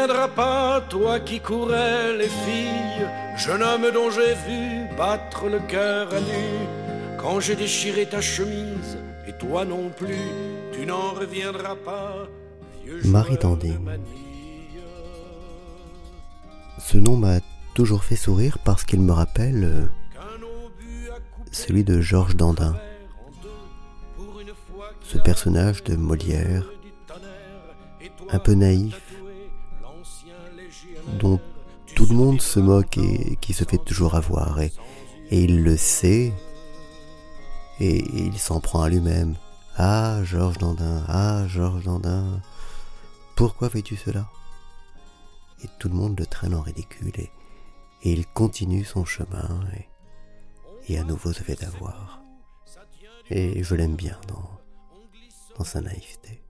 Reviendras pas, toi qui courais les filles, jeune homme dont j'ai vu battre le cœur à nu, quand j'ai déchiré ta chemise, et toi non plus, tu n'en reviendras pas, vieux Marie manille. Ce nom m'a toujours fait sourire parce qu'il me rappelle euh, celui de Georges Dandin, ce personnage de Molière, un peu naïf, dont tout le monde se moque et qui se fait toujours avoir. Et, il le sait, et, il s'en prend à lui-même. Ah, Georges Dandin, ah, Georges Dandin, pourquoi fais-tu cela? Et tout le monde le traîne en ridicule, et, il continue son chemin, et, et à nouveau se fait avoir. Et je l'aime bien dans, dans sa naïveté.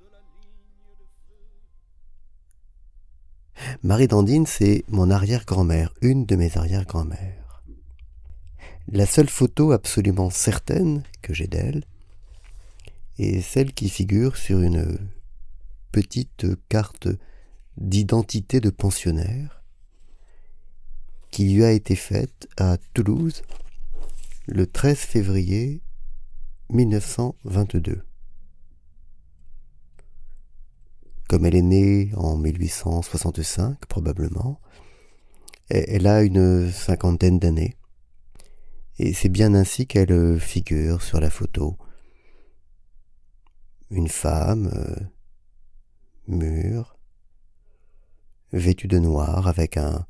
Marie Dandine, c'est mon arrière-grand-mère, une de mes arrière-grand-mères. La seule photo absolument certaine que j'ai d'elle est celle qui figure sur une petite carte d'identité de pensionnaire qui lui a été faite à Toulouse le 13 février 1922. Comme elle est née en 1865 probablement, elle a une cinquantaine d'années. Et c'est bien ainsi qu'elle figure sur la photo. Une femme, euh, mûre, vêtue de noir avec un,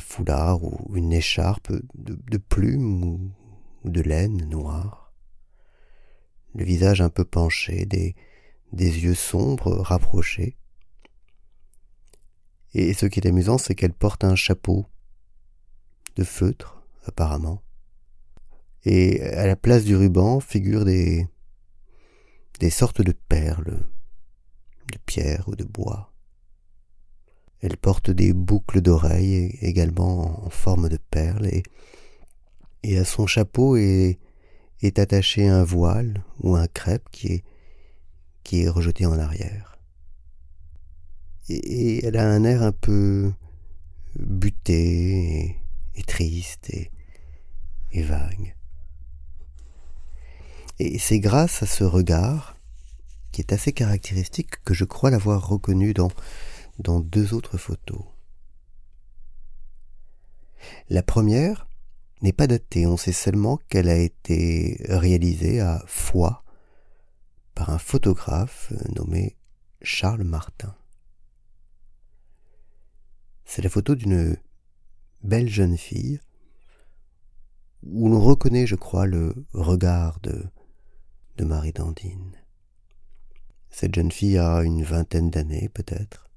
foulard ou une écharpe de, de plumes ou de laine noire. Le visage un peu penché, des, des yeux sombres rapprochés. Et ce qui est amusant, c'est qu'elle porte un chapeau de feutre, apparemment. Et à la place du ruban figurent des, des sortes de perles, de pierre ou de bois. Elle porte des boucles d'oreilles également en forme de perles et, à son chapeau est attaché un voile ou un crêpe qui est, qui est rejeté en arrière. Et, elle a un air un peu buté et, triste et, et vague. Et c'est grâce à ce regard, qui est assez caractéristique, que je crois l'avoir reconnu dans, dans deux autres photos. La première n'est pas datée, on sait seulement qu'elle a été réalisée à Foix par un photographe nommé Charles Martin. C'est la photo d'une belle jeune fille où l'on reconnaît, je crois, le regard de, Marie Dandine. Cette jeune fille a une vingtaine d'années peut-être.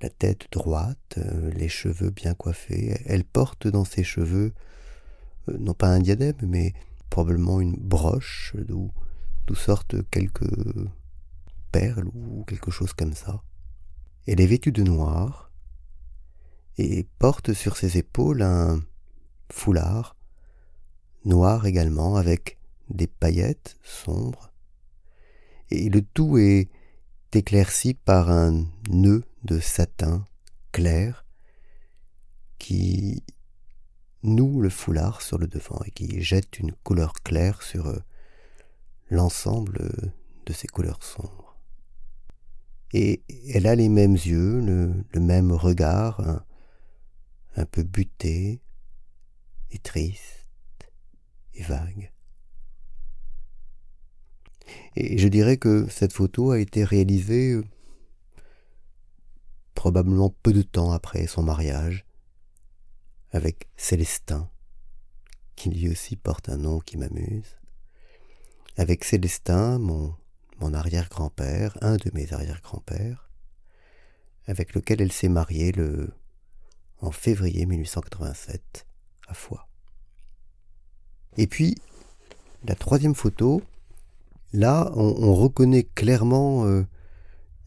La tête droite, euh, les cheveux bien coiffés. Elle porte dans ses cheveux, euh, non pas un diadème, mais probablement une broche d'où, d'où sortent quelques perles ou quelque chose comme ça. Elle est vêtue de noir et porte sur ses épaules un foulard noir également avec des paillettes sombres et le tout est éclairci par un nœud de satin clair qui noue le foulard sur le devant et qui jette une couleur claire sur euh, l'ensemble de ces couleurs sombres. Et elle a les mêmes yeux, le, même regard, un, un peu buté et triste et vague. Et je dirais que cette photo a été réalisée euh, probablement peu de temps après son mariage avec Célestin, qui lui aussi porte un nom qui m'amuse. Avec Célestin, mon, arrière-grand-père, un de mes arrière-grands-pères, avec lequel elle s'est mariée le, en février 1887 à Foix. Et puis, la troisième photo, là, on, on reconnaît clairement euh,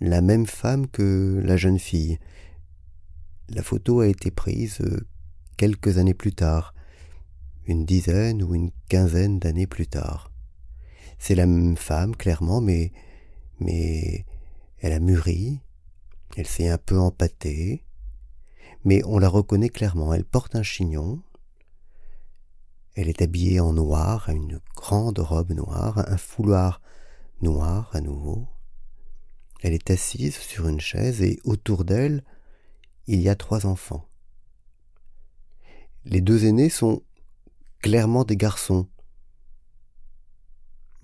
la même femme que la jeune fille. La photo a été prise euh, quelques années plus tard, une dizaine ou une quinzaine d'années plus tard. C'est la même femme, clairement, mais, mais Elle a mûri, elle s'est un peu empâtée, mais on la reconnaît clairement. Elle porte un chignon, elle est habillée en noir, une grande robe noire, un foulard noir à nouveau. Elle est assise sur une chaise et autour d'elle, il y a trois enfants. Les deux aînés sont clairement des garçons.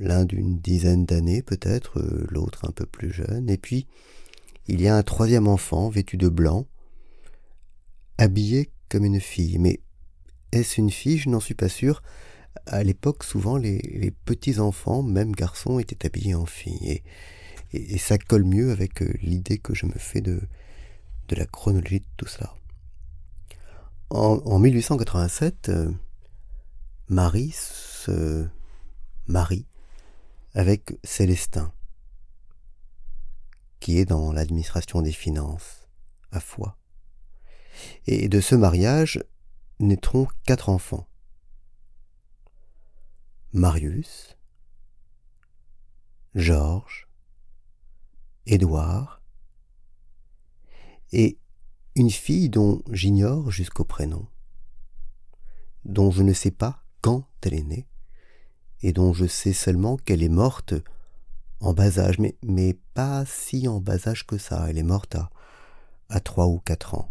L'un d'une dizaine d'années peut-être, l'autre un peu plus jeune, et puis il y a un troisième enfant vêtu de blanc, habillé comme une fille. Mais est-ce une fille? Je n'en suis pas sûr. À l'époque, souvent, les, petits enfants, même garçons, étaient habillés en fille. Et, ça colle mieux avec euh, l'idée que je me fais de, de la chronologie de tout cela. En, 1887, euh, Marie se marie avec Célestin, qui est dans l'administration des finances, à Foix. Et de ce mariage naîtront quatre enfants. Marius, Georges, Édouard, et une fille dont j'ignore jusqu'au prénom, dont je ne sais pas quand elle est née, et dont je sais seulement qu'elle est morte en bas âge, mais, pas si en bas âge que ça, elle est morte à, à trois ou quatre ans.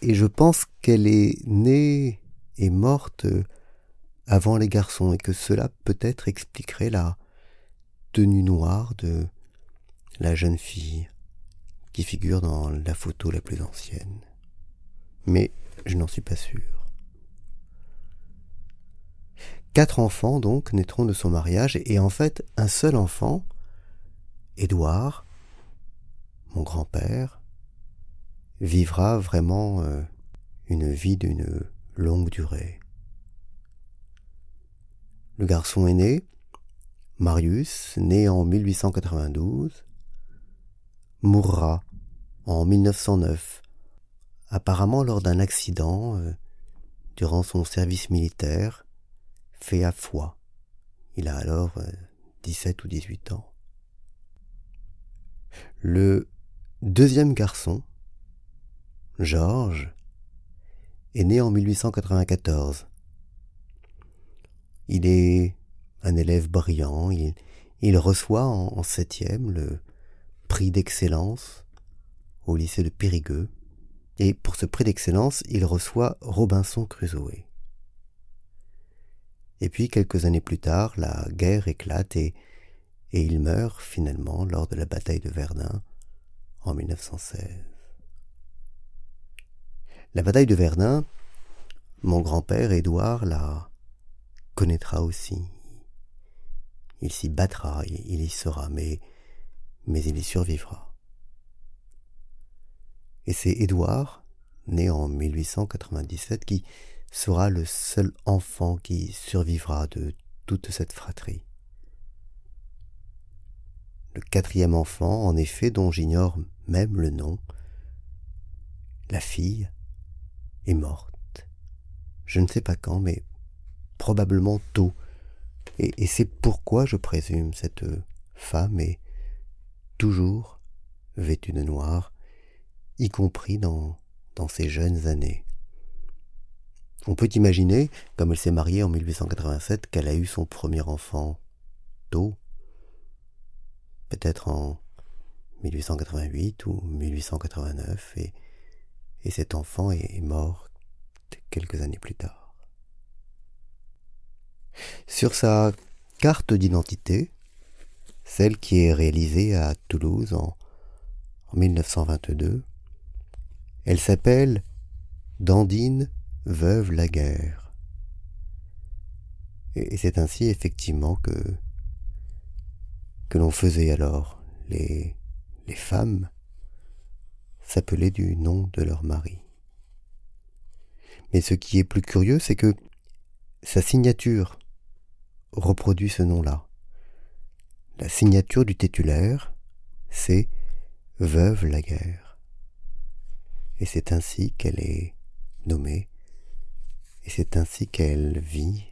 Et je pense qu'elle est née et morte avant les garçons, et que cela peut-être expliquerait la tenue noire de la jeune fille qui figure dans la photo la plus ancienne. Mais je n'en suis pas sûr. Quatre enfants donc naîtront de son mariage, et en fait un seul enfant, Édouard, mon grand-père, vivra vraiment euh, une vie d'une longue durée. Le garçon aîné, Marius, né en 1892, mourra en 1909, apparemment lors d'un accident euh, durant son service militaire fait à Foix. Il a alors 17 euh, ou 18 ans. Le deuxième garçon, Georges, est né en 1894. Il est un élève brillant, il, reçoit en, septième le prix d'excellence au lycée de Périgueux, et pour ce prix d'excellence, il reçoit Robinson Crusoe. Et puis, quelques années plus tard, la guerre éclate et, il meurt finalement lors de la bataille de Verdun en 1916. La bataille de Verdun, mon grand-père Édouard la connaîtra aussi. Il s'y battra, il y sera, mais, mais il y survivra. Et c'est Édouard, né en 1897, qui sera le seul enfant qui survivra de toute cette fratrie. Le quatrième enfant, en effet, dont j'ignore même le nom, la fille, est morte. Je ne sais pas quand, mais probablement tôt. Et, c'est pourquoi je présume cette femme est toujours vêtue de noir, y compris dans, dans ses jeunes années. On peut imaginer, comme elle s'est mariée en 1887, qu'elle a eu son premier enfant tôt, peut-être en 1888 ou 1889, et, et cet enfant est mort quelques années plus tard. Sur sa carte d'identité, celle qui est réalisée à Toulouse en, en 1922, elle s'appelle Dandine veuve la guerre. Et c'est ainsi effectivement que, que l'on faisait alors. Les, les femmes s'appelaient du nom de leur mari. Mais ce qui est plus curieux, c'est que sa signature reproduit ce nom-là. La signature du titulaire, c'est Veuve la guerre. Et c'est ainsi qu'elle est nommée et c'est ainsi qu'elle vit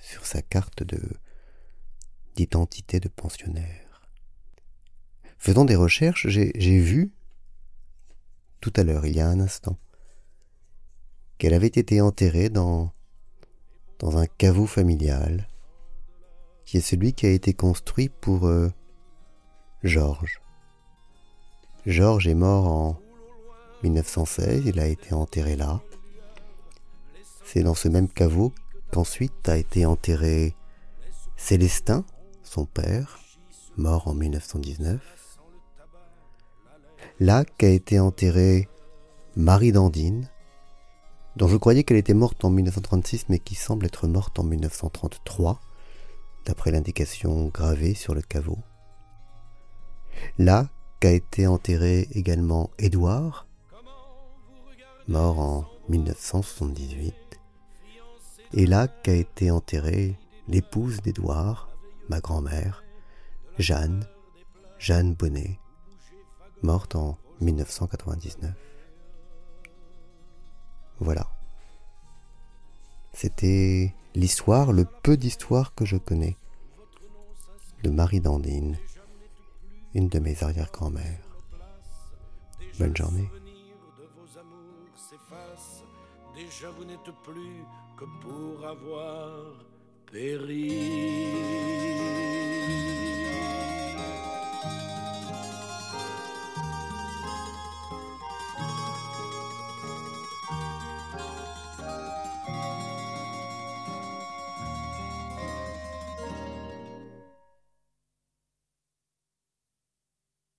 sur sa carte de d'identité de pensionnaire. faisant des recherches, j'ai vu, tout à l'heure, il y a un instant, qu'elle avait été enterrée dans, dans un caveau familial, qui est celui qui a été construit pour euh, Georges. Georges est mort en 1916, il a été enterré là. C'est dans ce même caveau qu'ensuite a été enterré Célestin, son père, mort en 1919. Là qu'a été enterrée Marie Dandine, dont je croyais qu'elle était morte en 1936 mais qui semble être morte en 1933, d'après l'indication gravée sur le caveau. Là qu'a été enterré également Édouard, mort en 1978, et là qu'a été enterrée l'épouse d'Édouard, ma grand-mère, Jeanne, Jeanne Bonnet, morte en 1999. Voilà. C'était l'histoire, le peu d'histoire que je connais de Marie Dandine, une de mes arrière-grand-mères. Bonne journée. Déjà vous n'êtes plus que pour avoir péri.